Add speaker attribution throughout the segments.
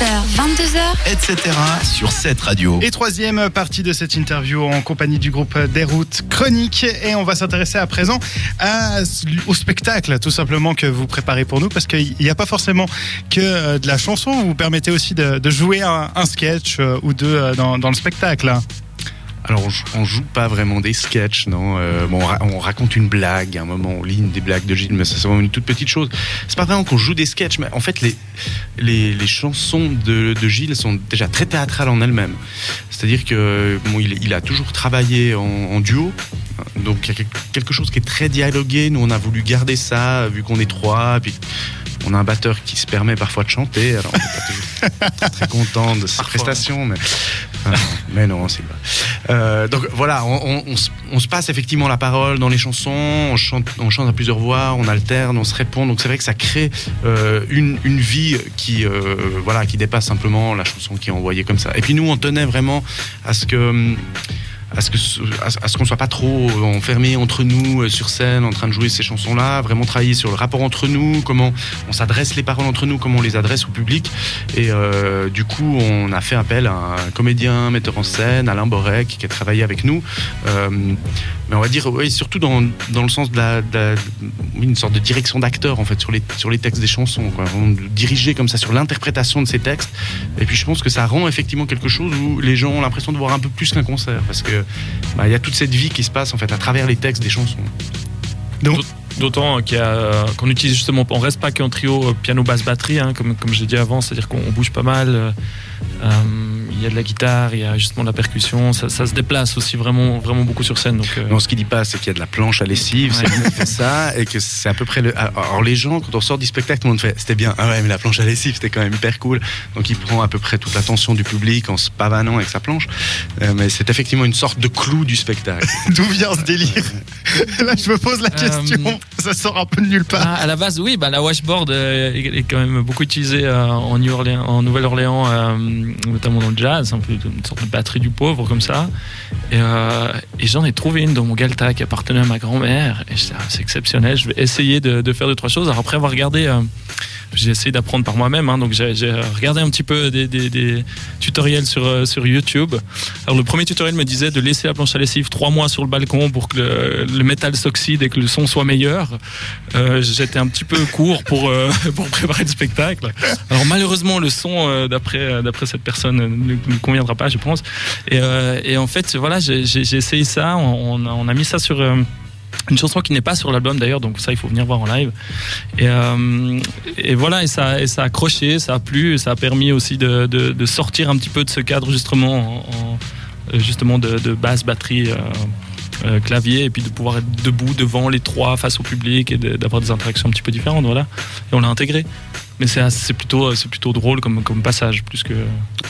Speaker 1: 20h, 22h,
Speaker 2: etc. sur cette radio.
Speaker 3: Et troisième partie de cette interview en compagnie du groupe Déroute Chronique. Et on va s'intéresser à présent à- au spectacle, tout simplement, que vous préparez pour nous, parce qu'il n'y a pas forcément que euh, de la chanson. Vous permettez aussi de, de jouer un, un sketch euh, ou deux euh, dans, dans le spectacle.
Speaker 4: Alors, on, joue- pas vraiment des sketchs, non. Euh, bon, on, ra- on raconte une blague, à un moment, on lit une des blagues de Gilles, mais ça, c'est vraiment une toute petite chose. C'est pas vraiment qu'on joue des sketchs, mais en fait, les, les, les chansons de, de Gilles sont déjà très théâtrales en elles-mêmes. C'est-à-dire que bon, il, il a toujours travaillé en, en duo, donc il y a quel- quelque chose qui est très dialogué. Nous, on a voulu garder ça, vu qu'on est trois, puis on a un batteur qui se permet parfois de chanter, alors on n'est pas toujours très content de ses prestations, mais, mais non, c'est vrai. Euh, donc voilà, on se passe effectivement la parole dans les chansons, on chante, on chante à plusieurs voix, on alterne, on se répond. Donc c'est vrai que ça crée euh, une, une vie qui, euh, voilà, qui dépasse simplement la chanson qui est envoyée comme ça. Et puis nous, on tenait vraiment à ce que hum, à ce ce- à ce qu'on soit pas trop enfermé entre nous euh, sur scène en train de jouer ces chansons là vraiment travailler sur le rapport entre nous comment on s'adresse les paroles entre nous comment on les adresse au public. Et euh, du coup on a fait appel à un comédien metteur en scène Alain Borek qui a travaillé avec nous. Euh, mais on va dire oui surtout dans, dans le sens de la, de la- une sorte de direction d'acteur en fait sur les sur les textes des chansons quoi. De diriger comme ça sur l'interprétation de ces textes. Et puis je pense que ça rend effectivement quelque chose où les gens ont l'impression de voir un peu plus qu'un concert parce que bah, il y a toute cette vie qui se passe en fait à travers les textes des chansons.
Speaker 5: D'autant qu'il y a- qu'on utilise justement, on reste pas qu'en trio euh, piano basse batterie, hein, comme comme j'ai dit avant, c'est-à-dire qu'on on bouge pas mal. euh, euh, Il y a de la guitare, il y a justement de la percussion, ça, ça se déplace aussi vraiment vraiment beaucoup sur scène. Donc euh,
Speaker 4: Non, ce qu'il dit pas, c'est qu'il y a de la planche à lessive,
Speaker 5: Ouais.
Speaker 4: c'est fait ça, et que c'est à peu près le. Alors les gens, quand on sort du spectacle, tout le monde fait, c'était bien. Ah ouais, mais la planche à lessive, c'était quand même hyper cool. Donc il prend à peu près toute l'attention du public en se pavanant avec sa planche. Euh, mais c'est effectivement une sorte de clou du spectacle.
Speaker 3: D'où vient ce délire? Là, je me pose la
Speaker 5: Euh,
Speaker 3: question. Ça sort un peu de nulle part.
Speaker 5: Ah, à la base, oui, bah, la washboard euh, est, quand même beaucoup utilisée euh, en, New en Nouvelle-Orléans, euh, notamment dans le jazz, une sorte de batterie du pauvre comme ça. Et, euh, et j'en ai trouvé une dans mon Galta qui appartenait à ma grand-mère. C'est exceptionnel, je vais essayer de, faire deux, trois choses. Alors après avoir regardé, euh, j'ai essayé d'apprendre par moi-même, hein, donc j'ai, regardé un petit peu des, tutoriels sur, euh, sur YouTube. Alors le premier tutoriel me disait de laisser la planche à lessive trois mois sur le balcon pour que le, métal s'oxyde et que le son soit meilleur. J'étais un petit peu court pour, pour préparer le spectacle. Alors malheureusement le son d'après d'après cette personne ne ne conviendra pas je pense. Et, et en fait voilà j'ai essayé ça, on, a, mis ça sur... euh, une chanson qui n'est pas sur l'album d'ailleurs, donc ça il faut venir voir en live. Et, euh, voilà, et ça, a accroché, ça a plu, ça a permis aussi de, sortir un petit peu de ce cadre justement, en- en- euh, justement de, basse, batterie, clavier, et puis de pouvoir être debout devant les trois face au public et d'avoir des interactions un petit peu différentes, voilà. Et on l'a intégré. Mais c'est plutôt, c'est plutôt drôle comme, comme passage, plus que.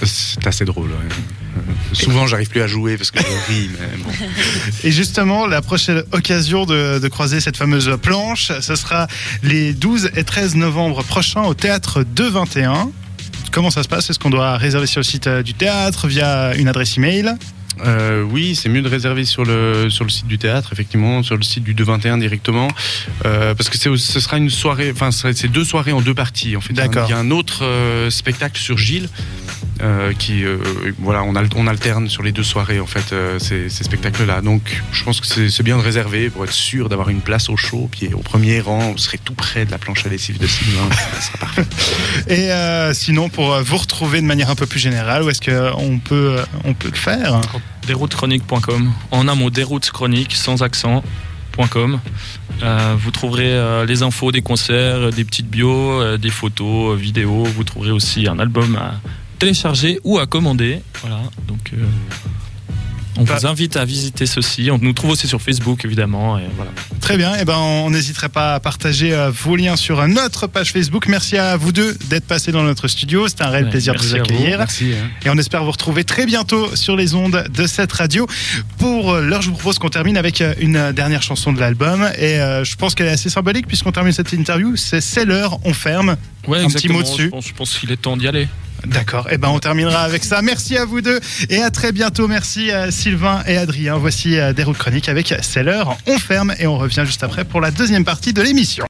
Speaker 4: C'est assez drôle. ouais. Euh, Souvent, j'arrive plus à jouer parce que je ris, mais bon.
Speaker 3: Et justement, la prochaine occasion de, de croiser cette fameuse planche, ce sera les 12 et 13 novembre prochains au théâtre 221. Comment ça se passe? Est-ce qu'on doit réserver sur le site euh, du théâtre via une adresse email?
Speaker 4: Euh, oui, c'est mieux de réserver sur le, sur le site du théâtre, effectivement, sur le site du 221 directement, euh, parce que ce sera une soirée, enfin, c'est deux soirées en deux parties. En fait,
Speaker 3: D'accord.
Speaker 4: Il y a un autre euh, spectacle sur Gilles, euh, qui, euh, voilà, on, on alterne sur les deux soirées, en fait, euh, ces, ces spectacles-là. Donc, je pense que c'est, bien de réserver pour être sûr d'avoir une place au show, puis au premier rang, on serait tout près de la planche à lessive de Sylvain. ça sera parfait.
Speaker 3: Et euh, sinon, pour euh, vous retrouver de manière un peu plus générale, où est-ce qu'on peut, on peut le faire?
Speaker 5: Déroutechronique.com. En un mot, déroute chronique sans accent. .com. Euh, vous trouverez euh, les infos des concerts, des petites bios, euh, des photos, euh, vidéos. Vous trouverez aussi un album à télécharger ou à commander. Voilà. Donc, euh, on
Speaker 3: Bah-
Speaker 5: vous invite à visiter ceci. On nous trouve aussi sur Facebook, évidemment. Et voilà.
Speaker 3: Très bien, et ben on n'hésiterait pas à partager euh, vos liens sur notre page Facebook. Merci à vous deux d'être passés dans notre studio. C'était un réel
Speaker 5: Ouais,
Speaker 3: plaisir de vous accueillir.
Speaker 4: Merci. hein.
Speaker 3: Et on espère vous retrouver très bientôt sur les ondes de cette radio. Pour euh, l'heure, je vous propose qu'on termine avec euh, une euh, dernière chanson de l'album. Et euh, je pense qu'elle est assez symbolique puisqu'on termine cette interview. C'est C'est l'heure, on ferme.
Speaker 5: Ouais,
Speaker 3: Un petit mot dessus.
Speaker 5: Je pense, je pense qu'il est temps d'y aller.
Speaker 3: D'accord, et ben on terminera avec ça. Merci à vous deux et à très bientôt. Merci à Sylvain et Adrien. Voici euh, des routes chroniques avec C'est l'heure, on ferme et on revient juste après pour la deuxième partie de l'émission.